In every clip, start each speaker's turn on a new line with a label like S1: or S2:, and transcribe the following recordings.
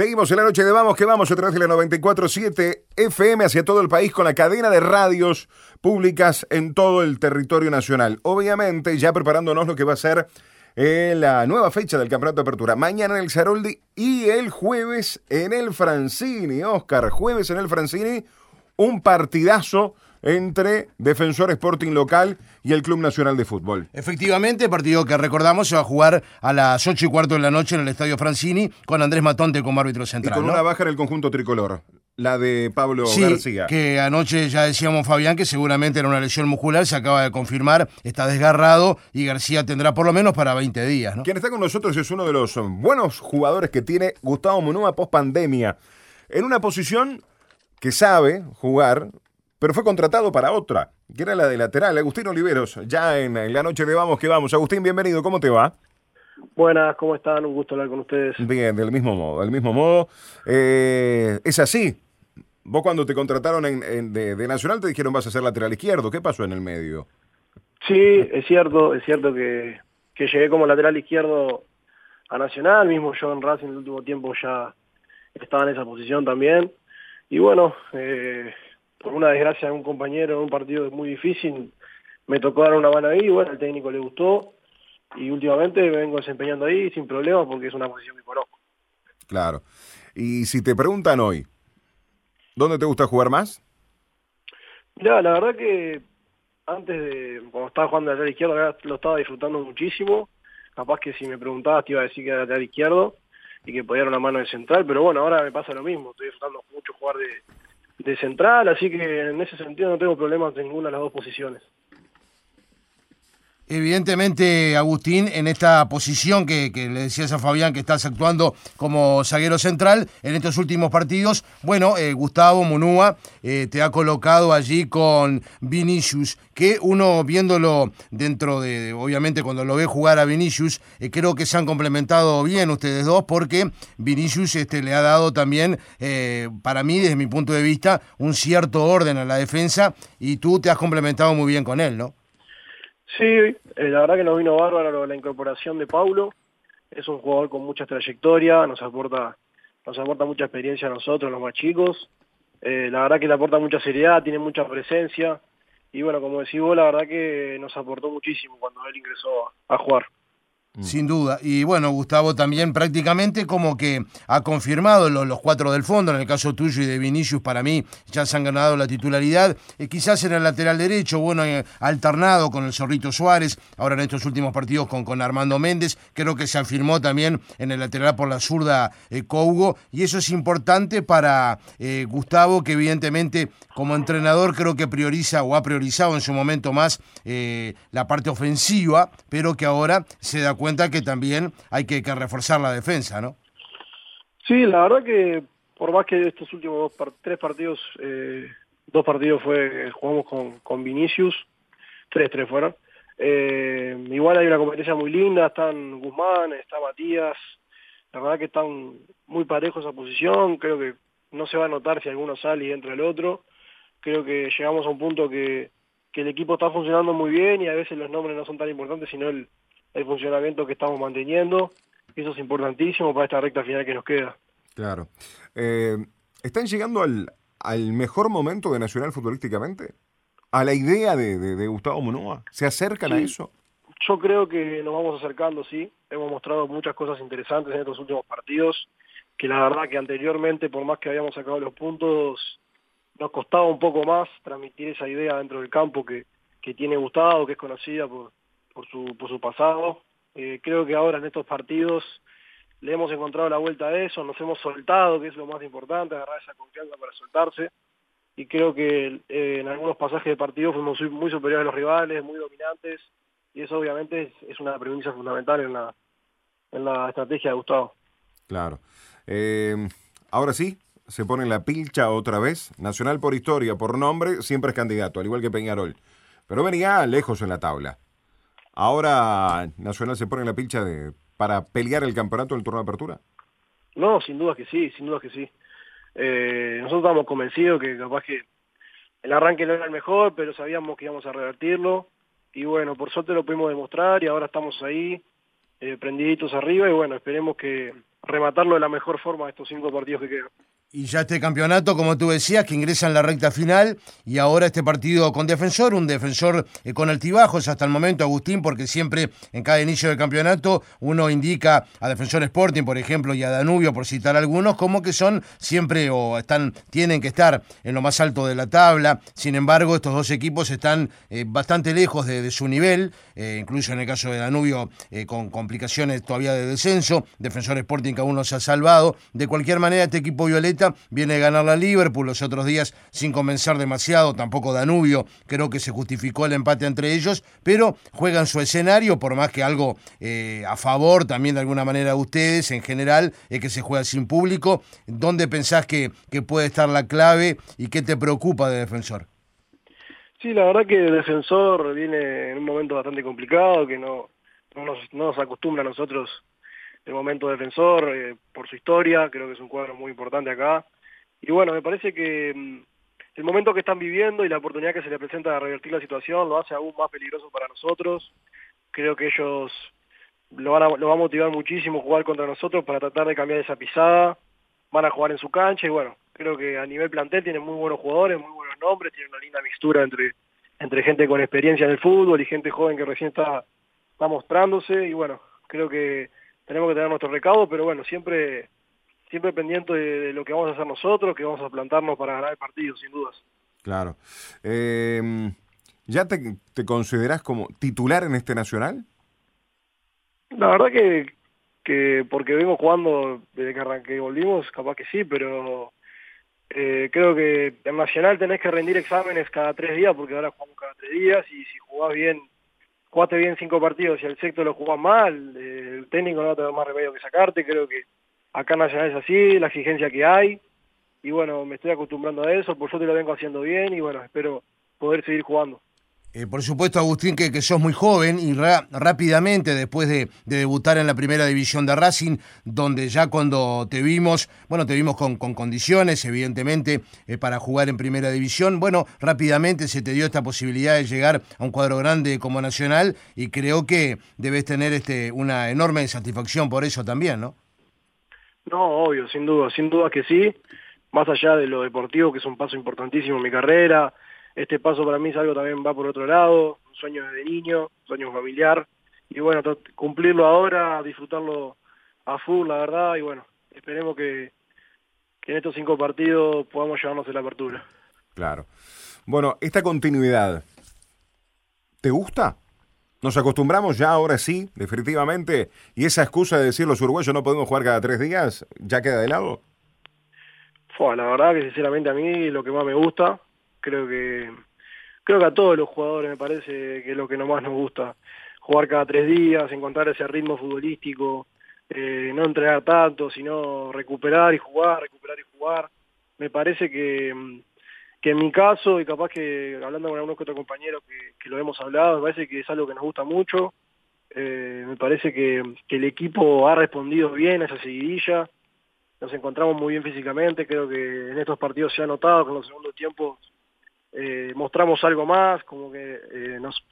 S1: Seguimos en la noche de Vamos que Vamos a través de la 94.7 FM hacia todo el país con la cadena de radios públicas en todo el territorio nacional. Obviamente ya preparándonos lo que va a ser eh, la nueva fecha del Campeonato de Apertura. Mañana en el Zaroldi y el jueves en el Francini. Oscar, jueves en el Francini, un partidazo entre Defensor Sporting Local y el Club Nacional de Fútbol.
S2: Efectivamente, partido que recordamos se va a jugar a las 8 y cuarto de la noche en el Estadio Francini con Andrés Matonte como árbitro central.
S1: Y con una baja en el conjunto tricolor, la de Pablo
S2: sí,
S1: García.
S2: que anoche ya decíamos Fabián que seguramente era una lesión muscular, se acaba de confirmar, está desgarrado y García tendrá por lo menos para 20 días. ¿no?
S1: Quien está con nosotros es uno de los buenos jugadores que tiene Gustavo Munúa post pandemia, en una posición que sabe jugar, pero fue contratado para otra, que era la de lateral. Agustín Oliveros, ya en, la noche de Vamos que Vamos. Agustín, bienvenido, ¿cómo te va?
S3: Buenas, ¿cómo están? Un gusto hablar con ustedes.
S1: Bien, del mismo modo, del mismo modo. Eh, es así. Vos cuando te contrataron en, de, Nacional te dijeron vas a ser lateral izquierdo. ¿Qué pasó en el medio?
S3: Sí, es cierto, es cierto que, que llegué como lateral izquierdo a Nacional. Mismo yo en Racing en el último tiempo ya estaba en esa posición también. Y bueno, eh, por una desgracia de un compañero en un partido muy difícil, me tocó dar una mano ahí, bueno, al técnico le gustó y últimamente me vengo desempeñando ahí sin problemas porque es una posición que conozco.
S1: Claro. Y si te preguntan hoy, ¿dónde te gusta jugar más?
S3: Mira, la verdad que antes de, cuando estaba jugando de lateral izquierdo, lo estaba disfrutando muchísimo. Capaz que si me preguntabas te iba a decir que era lateral izquierdo y que podía dar una mano de central, pero bueno, ahora me pasa lo mismo. Estoy disfrutando mucho jugar de, de central, así que en ese sentido no tengo problemas en ninguna de las dos posiciones.
S2: Evidentemente, Agustín, en esta posición que, le decías a Fabián que estás actuando como zaguero central en estos últimos partidos, bueno, eh, Gustavo Munúa eh, te ha colocado allí con Vinicius, que uno viéndolo dentro de, obviamente cuando lo ve jugar a Vinicius, eh, creo que se han complementado bien ustedes dos porque Vinicius este, le ha dado también, para mí, desde mi punto de vista, un cierto orden a la defensa y tú te has complementado muy bien con él, ¿no?
S3: Sí, eh, la verdad que nos vino bárbaro la incorporación de Paulo. Es un jugador con mucha trayectoria, nos aporta, nos aporta mucha experiencia a nosotros, los más chicos. Eh, la verdad que le aporta mucha seriedad, tiene mucha presencia. Y bueno, como decís vos, la verdad que nos aportó muchísimo cuando él ingresó a jugar.
S2: Mm. Sin duda. Y bueno, Gustavo también prácticamente como que ha confirmado los, cuatro del fondo, en el caso tuyo y de Vinicius, para mí ya se han ganado la titularidad. Eh, quizás en el lateral derecho, bueno, eh, alternado con el Zorrito Suárez, ahora en estos últimos partidos con, con Armando Méndez, creo que se afirmó también en el lateral por la zurda eh, Cougo, y eso es importante para Gustavo, que evidentemente como entrenador creo que prioriza o ha priorizado en su momento más la parte ofensiva, pero que ahora se da cuenta que también hay que, reforzar la defensa, ¿no?
S3: Sí, la verdad que por más que estos últimos dos, tres partidos, eh, dos partidos fue jugamos con, con Vinicius, tres, tres fueron. Eh, igual hay una competencia muy linda, están Guzmán, está Matías, la verdad que están muy parejos esa posición, creo que no se va a notar si alguno sale y entra el otro, creo que llegamos a un punto que, que el equipo está funcionando muy bien y a veces los nombres no son tan importantes, sino el, el funcionamiento que estamos manteniendo. Eso es importantísimo para esta recta final que nos queda.
S1: Claro. Eh, ¿Están llegando al, al mejor momento de Nacional futbolísticamente? ¿A la idea de, de, Gustavo Munúa? ¿Se acercan a eso?
S3: Yo creo que nos vamos acercando, sí. Hemos mostrado muchas cosas interesantes en estos últimos partidos, que la verdad que anteriormente, por más que habíamos sacado los puntos, nos costaba un poco más transmitir esa idea dentro del campo que, que tiene Gustavo, que es conocida por, por su, por su pasado. Eh, creo que ahora en estos partidos le hemos encontrado la vuelta a eso, nos hemos soltado, que es lo más importante, agarrar esa confianza para soltarse. Y creo que eh, en algunos pasajes de partido fuimos muy superiores a los rivales, muy dominantes, y eso obviamente es, una premisa fundamental en la, en la estrategia de Gustavo.
S1: Claro. Eh, ahora sí, se pone la pilcha otra vez. Nacional por historia, por nombre, siempre es candidato, al igual que Peñarol. Pero venía lejos en la tabla. ¿Ahora Nacional se pone en la pincha de, para pelear el campeonato del turno de apertura?
S3: No, sin duda que sí, sin duda que sí. Eh, nosotros estábamos convencidos que capaz que el arranque no era el mejor, pero sabíamos que íbamos a revertirlo. Y bueno, por suerte lo pudimos demostrar y ahora estamos ahí, eh, prendiditos arriba y bueno, esperemos que, rematarlo de la mejor forma estos cinco partidos que quedan.
S2: Y ya este campeonato, como tú decías, que ingresa en la recta final y ahora este partido con defensor, un defensor eh, con altibajos hasta el momento, Agustín, porque siempre en cada inicio del campeonato uno indica a Defensor Sporting, por ejemplo, y a Danubio, por citar algunos, como que son siempre o están, tienen que estar en lo más alto de la tabla. Sin embargo, estos dos equipos están eh, bastante lejos de, su nivel, eh, incluso en el caso de Danubio con complicaciones todavía de descenso. Defensor Sporting que aún no se ha salvado. De cualquier manera, este equipo violeta viene a ganar la Liverpool los otros días sin convencer demasiado, tampoco Danubio, creo que se justificó el empate entre ellos, pero juegan su escenario, por más que algo eh, a favor también de alguna manera de ustedes en general, es que se juega sin público. ¿Dónde pensás que, que puede estar la clave y qué te preocupa de defensor?
S3: Sí, la verdad que el defensor viene en un momento bastante complicado, que no, no nos acostumbra a nosotros el momento defensor, eh, por su historia, creo que es un cuadro muy importante acá. Y bueno, me parece que mm, el momento que están viviendo y la oportunidad que se le presenta de revertir la situación lo hace aún más peligroso para nosotros. Creo que ellos lo, van a, lo va a motivar muchísimo jugar contra nosotros para tratar de cambiar esa pisada. Van a jugar en su cancha y bueno, creo que a nivel plantel tienen muy buenos jugadores, muy buenos nombres, tienen una linda mixtura entre, entre gente con experiencia en el fútbol y gente joven que recién está, está mostrándose y bueno, creo que tenemos que tener nuestro recaudo, pero bueno, siempre siempre pendiente de, lo que vamos a hacer nosotros, que vamos a plantarnos para ganar el partido, sin dudas.
S1: Claro. Eh, ¿Ya te, te considerás como titular en este Nacional?
S3: La verdad que, que porque vengo jugando desde que arranqué y volvimos, capaz que sí, pero eh, creo que en Nacional tenés que rendir exámenes cada tres días, porque ahora jugamos cada tres días, y si jugás bien jugaste bien cinco partidos y el sexto lo jugás mal, eh, el técnico no va a tener más remedio que sacarte, creo que acá Nacional es así, la exigencia que hay, y bueno, me estoy acostumbrando a eso, por suerte lo vengo haciendo bien y bueno, espero poder seguir jugando.
S2: Eh, por supuesto, Agustín, que, que, sos muy joven y rápidamente, después de, debutar en la primera división de Racing, donde ya cuando te vimos, bueno, te vimos con, condiciones, evidentemente, eh, para jugar en primera división, bueno, rápidamente se te dio esta posibilidad de llegar a un cuadro grande como Nacional y creo que debes tener este, una enorme satisfacción por eso también, ¿no?
S3: No, obvio, sin duda, sin duda que sí, más allá de lo deportivo, que es un paso importantísimo en mi carrera este paso para mí es algo también va por otro lado, un sueño desde niño, un sueño familiar, y bueno, cumplirlo ahora, disfrutarlo a full, la verdad, y bueno, esperemos que, que en estos cinco partidos podamos llevarnos a la apertura.
S1: Claro. Bueno, esta continuidad, ¿te gusta? Nos acostumbramos ya ahora sí, definitivamente, y esa excusa de decir los uruguayos no podemos jugar cada tres días, ¿ya queda de lado?
S3: Fue, la verdad que sinceramente a mí lo que más me gusta creo que creo que a todos los jugadores me parece que es lo que más nos gusta. Jugar cada tres días encontrar ese ritmo futbolístico eh, no entrenar tanto sino recuperar y jugar recuperar y jugar. Me parece que que en mi caso y capaz que hablando con algunos que otros compañeros que, lo hemos hablado me parece que es algo que nos gusta mucho. Eh, me parece que, que el equipo ha respondido bien a esa seguidilla. Nos encontramos muy bien físicamente, creo que en estos partidos se ha notado que en los segundos tiempos eh, mostramos algo más, como que eh, nos,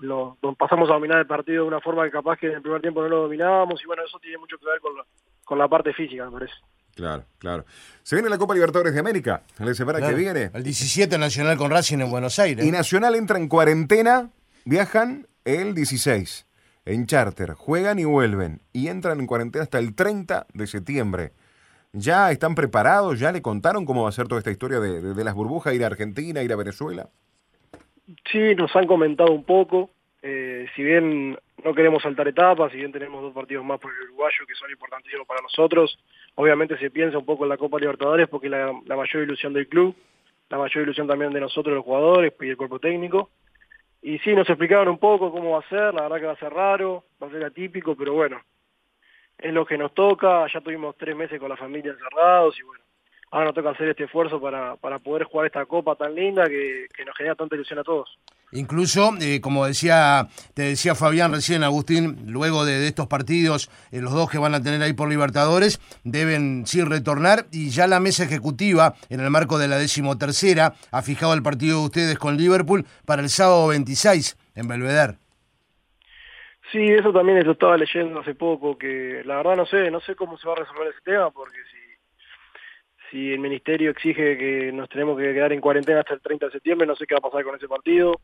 S3: pasamos a dominar el partido de una forma que capaz que en el primer tiempo no lo dominábamos y bueno, eso tiene mucho que ver con la, con la parte física, me parece.
S1: Claro, claro. Se viene la Copa Libertadores de América, la semana que viene.
S2: El 17 Nacional con Racing en Buenos Aires.
S1: Y Nacional entra en cuarentena, viajan el 16 en charter, juegan y vuelven y entran en cuarentena hasta el 30 de septiembre. ¿Ya están preparados? ¿Ya le contaron cómo va a ser toda esta historia de, las burbujas, ir a Argentina, ir a Venezuela?
S3: Sí, nos han comentado un poco. Eh, si bien no queremos saltar etapas, si bien tenemos dos partidos más por el uruguayo que son importantísimos para nosotros, obviamente se piensa un poco en la Copa Libertadores porque es la, la mayor ilusión del club, la mayor ilusión también de nosotros los jugadores y el cuerpo técnico. Y sí, nos explicaron un poco cómo va a ser, la verdad que va a ser raro, va a ser atípico, pero bueno, es lo que nos toca, ya tuvimos tres meses con la familia encerrados y bueno, ahora nos toca hacer este esfuerzo para, para poder jugar esta copa tan linda que, nos genera tanta ilusión a todos.
S2: Incluso, eh, como decía, te decía Fabián recién, Agustín, luego de, estos partidos, eh, los dos que van a tener ahí por Libertadores, deben sí retornar y ya la mesa ejecutiva, en el marco de la decimotercera, ha fijado el partido de ustedes con Liverpool para el sábado 26 en Belvedere.
S3: Sí, eso también lo estaba leyendo hace poco, que la verdad no sé, no sé cómo se va a resolver ese tema, porque si, si el ministerio exige que nos tenemos que quedar en cuarentena hasta el 30 de septiembre, no sé qué va a pasar con ese partido.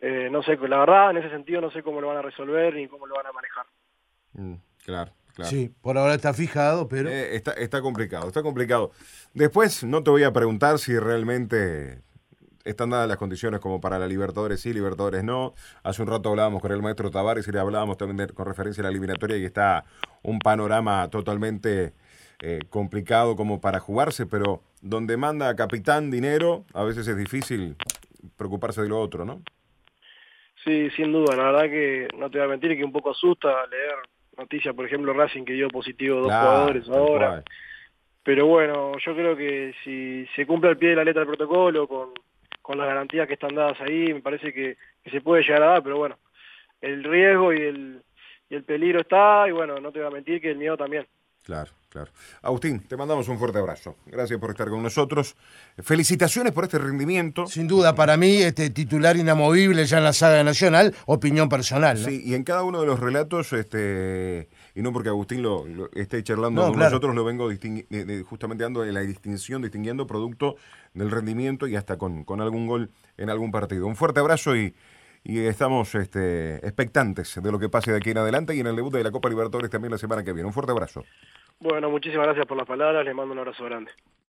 S3: Eh, no sé, la verdad, en ese sentido no sé cómo lo van a resolver ni cómo lo van a manejar.
S1: Mm, claro. Claro.
S2: Sí, por ahora está fijado, pero...
S1: Eh, está, está complicado, está complicado. Después no te voy a preguntar si realmente están dadas las condiciones como para la Libertadores sí, Libertadores no. Hace un rato hablábamos con el maestro Tavares y le hablábamos también con referencia a la eliminatoria y está un panorama totalmente eh, complicado como para jugarse, pero donde manda capitán dinero, a veces es difícil preocuparse de lo otro, ¿no?
S3: Sí, sin duda, la verdad que no te voy a mentir que un poco asusta leer noticias, por ejemplo, Racing que dio positivo dos
S1: Claro,
S3: jugadores ahora. Pero bueno, yo creo que si se cumple al pie de la letra del protocolo, con, con las garantías que están dadas ahí, me parece que, se puede llegar a dar, pero bueno, el riesgo y el, y el peligro está, y bueno, no te voy a mentir que el miedo también.
S1: Claro, claro. Agustín, te mandamos un fuerte abrazo. Gracias por estar con nosotros. Felicitaciones por este rendimiento.
S2: Sin duda, para mí, este titular inamovible ya en la saga nacional, opinión personal. ¿no?
S1: Sí, y en cada uno de los relatos, este, y no porque Agustín lo, lo esté charlando
S2: No,
S1: con
S2: claro.
S1: nosotros, lo vengo eh, eh, justamente dando la distinción, distinguiendo producto del rendimiento y hasta con, con algún gol en algún partido. Un fuerte abrazo y, y estamos este, expectantes de lo que pase de aquí en adelante y en el debut de la Copa Libertadores también la semana que viene. Un fuerte abrazo.
S3: Bueno, muchísimas gracias por las palabras, les mando un abrazo grande.